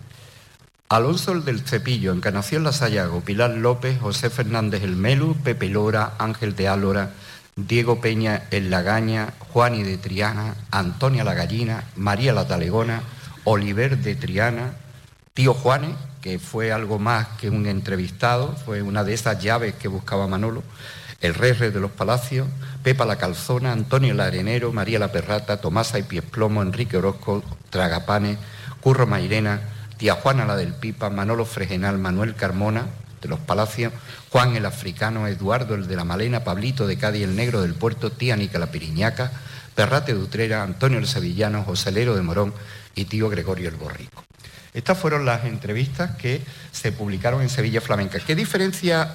Alonso el del Cepillo, Encarnación La Sayago, Pilar López, José Fernández el Melu, Pepe Lora, Ángel de Álora, Diego Peña el Lagaña, Juani de Triana, Antonia la Gallina, María la Talegona, Oliver de Triana, Tío Juanes, que fue algo más que un entrevistado, fue una de esas llaves que buscaba Manolo, el Rey de los Palacios, Pepa la Calzona, Antonio el Arenero, María la Perrata, Tomasa y Piesplomo, Enrique Orozco, Tragapanes, Curro Mairena, Tía Juana la del Pipa, Manolo Fregenal, Manuel Carmona, de los Palacios, Juan el Africano, Eduardo el de la Malena, Pablito de Cádiz el Negro del Puerto, Tía Nica la Piriñaca, Perrate de Utrera, Antonio el Sevillano, Joselero de Morón, y tío Gregorio el Borrico. Estas fueron las entrevistas que se publicaron en Sevilla Flamenca. ¿Qué diferencia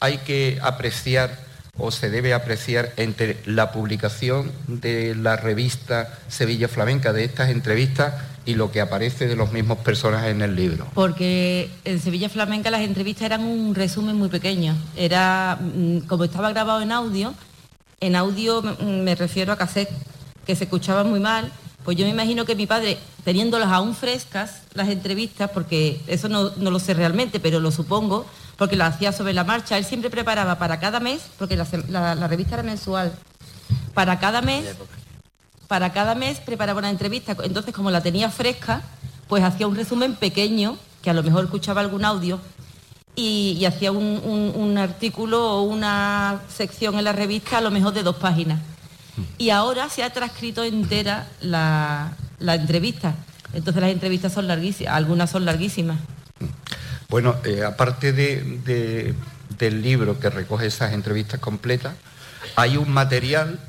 hay que apreciar o se debe apreciar entre la publicación de la revista Sevilla Flamenca de estas entrevistas y lo que aparece de los mismos personajes en el libro? Porque en Sevilla Flamenca las entrevistas eran un resumen muy pequeño. Era, mm, como estaba grabado en audio, en audio me refiero a cassette, que se escuchaba muy mal pues yo me imagino que mi padre, teniéndolas aún frescas, las entrevistas, porque eso no, lo sé realmente, pero lo supongo, porque las hacía sobre la marcha, él siempre preparaba para cada mes, porque la, revista era mensual, para cada mes, para cada mes preparaba una entrevista. Entonces, como la tenía fresca, pues hacía un resumen pequeño, que a lo mejor escuchaba algún audio, y, hacía un artículo o una sección en la revista a lo mejor de dos páginas y ahora se ha transcrito entera la, entrevista. Entonces las entrevistas son larguísimas, algunas son larguísimas. Bueno, eh, aparte de, del libro que recoge esas entrevistas completas, hay un material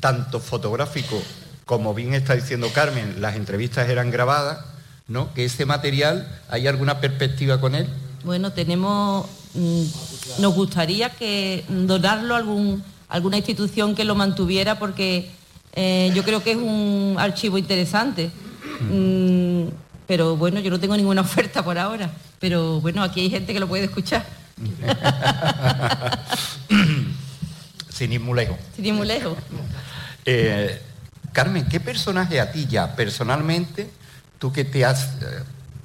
tanto fotográfico como bien está diciendo Carmen, las entrevistas eran grabadas, ¿no? Que ese material, ¿hay alguna perspectiva con él? Bueno, tenemos, mm, nos gustaría que donarlo a algún alguna institución que lo mantuviera porque eh, yo creo que es un archivo interesante. Mm, pero bueno, yo no tengo ninguna oferta por ahora. Pero bueno, aquí hay gente que lo puede escuchar. Sin ir muy lejos. Sin ir muy lejos. Eh, Carmen, ¿qué personaje a ti ya personalmente, tú que te has, eh,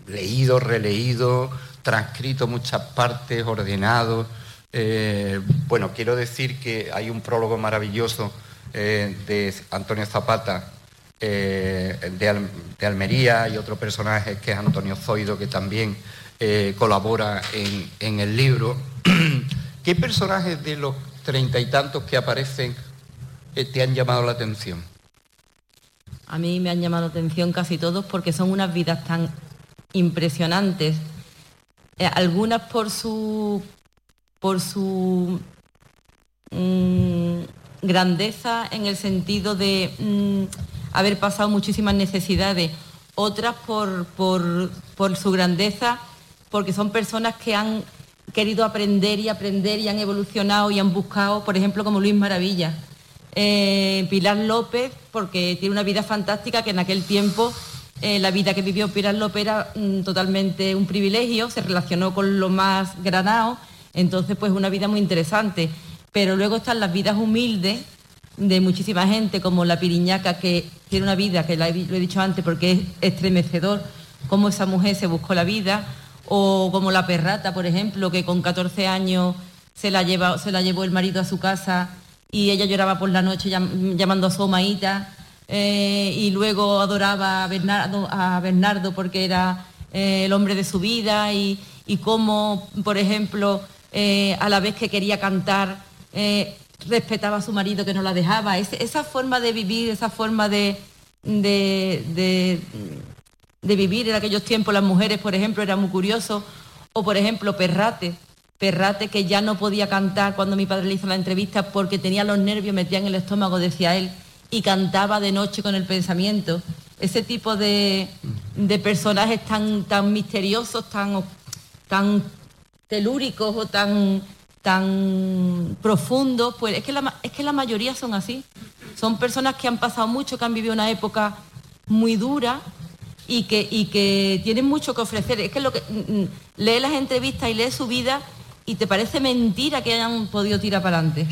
leído, releído, transcrito muchas partes, ordenado. Eh, bueno, quiero decir que hay un prólogo maravilloso de Antonio Zapata de, Almería y otro personaje que es Antonio Zoido, que también colabora en el libro. ¿Qué personajes de los treinta y tantos que aparecen te han llamado la atención? A mí me han llamado la atención casi todos porque son unas vidas tan impresionantes. Eh, algunas por su por su mm, grandeza en el sentido de mm, haber pasado muchísimas necesidades, otras por, por su grandeza porque son personas que han querido aprender y aprender y han evolucionado y han buscado, por ejemplo, como Luis Maravilla eh, Pilar López, porque tiene una vida fantástica que en aquel tiempo eh, la vida que vivió Pilar López era mm, totalmente un privilegio, se relacionó con lo más granado, entonces pues una vida muy interesante. Pero luego están las vidas humildes de muchísima gente, como la Piriñaca, que tiene una vida, que lo he dicho antes porque es estremecedor, cómo esa mujer se buscó la vida, o como la Perrata, por ejemplo, que con 14 años se la, se la llevó el marido a su casa y ella lloraba por la noche llamando a su omaíta eh, y luego adoraba a Bernardo, a Bernardo porque era eh, el hombre de su vida y, cómo, por ejemplo, eh, a la vez que quería cantar, respetaba a su marido que no la dejaba. esa forma de vivir, esa forma de, de, de, vivir en aquellos tiempos, las mujeres, por ejemplo, era muy curioso. O, por ejemplo, Perrate, Perrate que ya no podía cantar cuando mi padre le hizo la entrevista porque tenía los nervios metían en el estómago, decía él, y cantaba de noche con el pensamiento. Ese tipo de, personajes tan, tan misteriosos, tan, tan telúricos o tan, tan profundos, pues es que, la, es que la mayoría son así. Son personas que han pasado mucho, que han vivido una época muy dura y que, y que tienen mucho que ofrecer. Es que lo que mm, mm, lee las entrevistas y lee su vida y te parece mentira que hayan podido tirar para adelante.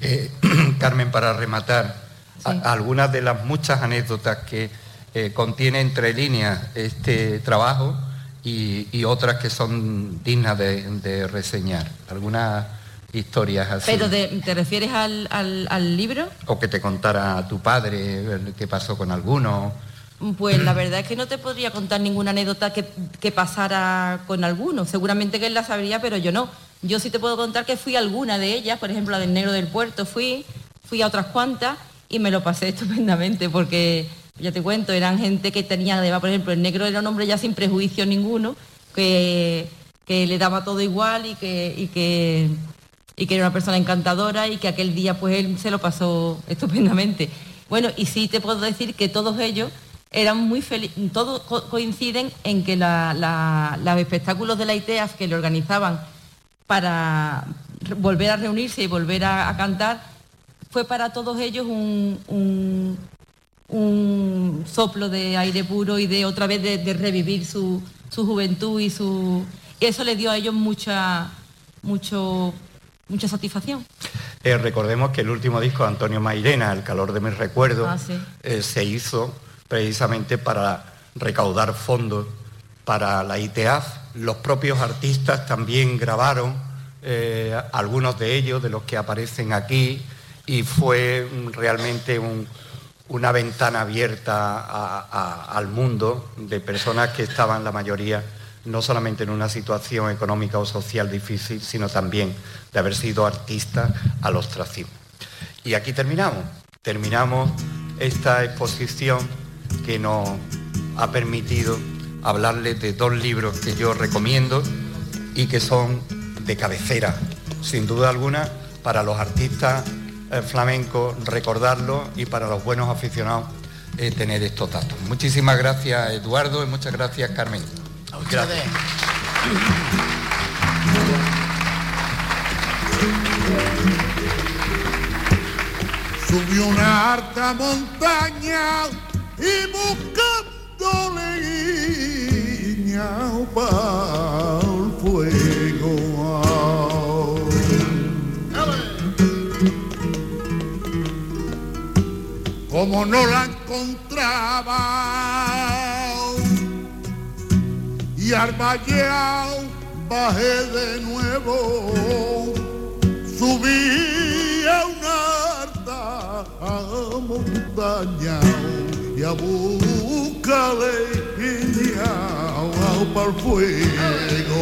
Eh, Carmen, para rematar, algunas de las muchas anécdotas que eh, contiene entre líneas este trabajo y, otras que son dignas de, reseñar. Algunas historias así. ¿Pero te refieres al, al, libro? O que te contara tu padre qué pasó con alguno. Pues la verdad es que no te podría contar ninguna anécdota que, pasara con alguno. Seguramente que él la sabría, pero yo no. Yo sí te puedo contar que fui a alguna de ellas, por ejemplo, la del Negro del Puerto, fui, fui a otras cuantas y me lo pasé estupendamente porque, ya te cuento, eran gente que tenía, por ejemplo, el negro era un hombre ya sin prejuicio ninguno, que, le daba todo igual y que, y que, y que era una persona encantadora y que aquel día pues él se lo pasó estupendamente. Bueno, y sí te puedo decir que todos ellos eran muy felices, todos coinciden en que los espectáculos de la ITEAF que le organizaban para volver a reunirse y volver a, cantar, fue para todos ellos un, un, soplo de aire puro y de otra vez de, revivir su, juventud y su... eso le dio a ellos mucha, mucho, mucha satisfacción. Eh, recordemos que el último disco de Antonio Mairena, El calor de mis recuerdos, ah, eh, se hizo precisamente para recaudar fondos para la ITEAF. Los propios artistas también grabaron, eh, algunos de ellos, de los que aparecen aquí, y fue realmente una ventana abierta al mundo de personas que estaban la mayoría no solamente en una situación económica o social difícil, sino también de haber sido artistas al ostracismo. Y aquí terminamos. Terminamos esta exposición que nos ha permitido hablarles de dos libros que yo recomiendo y que son de cabecera, sin duda alguna, para los artistas eh, flamencos recordarlo y para los buenos aficionados eh, tener estos datos. Muchísimas gracias Eduardo y muchas gracias Carmen. Gracias. Subió una alta montaña y buscando leña para el fuego. Como no la encontraba, y al bajé de nuevo, subí a una alta montaña y a buscarle piña para el fuego.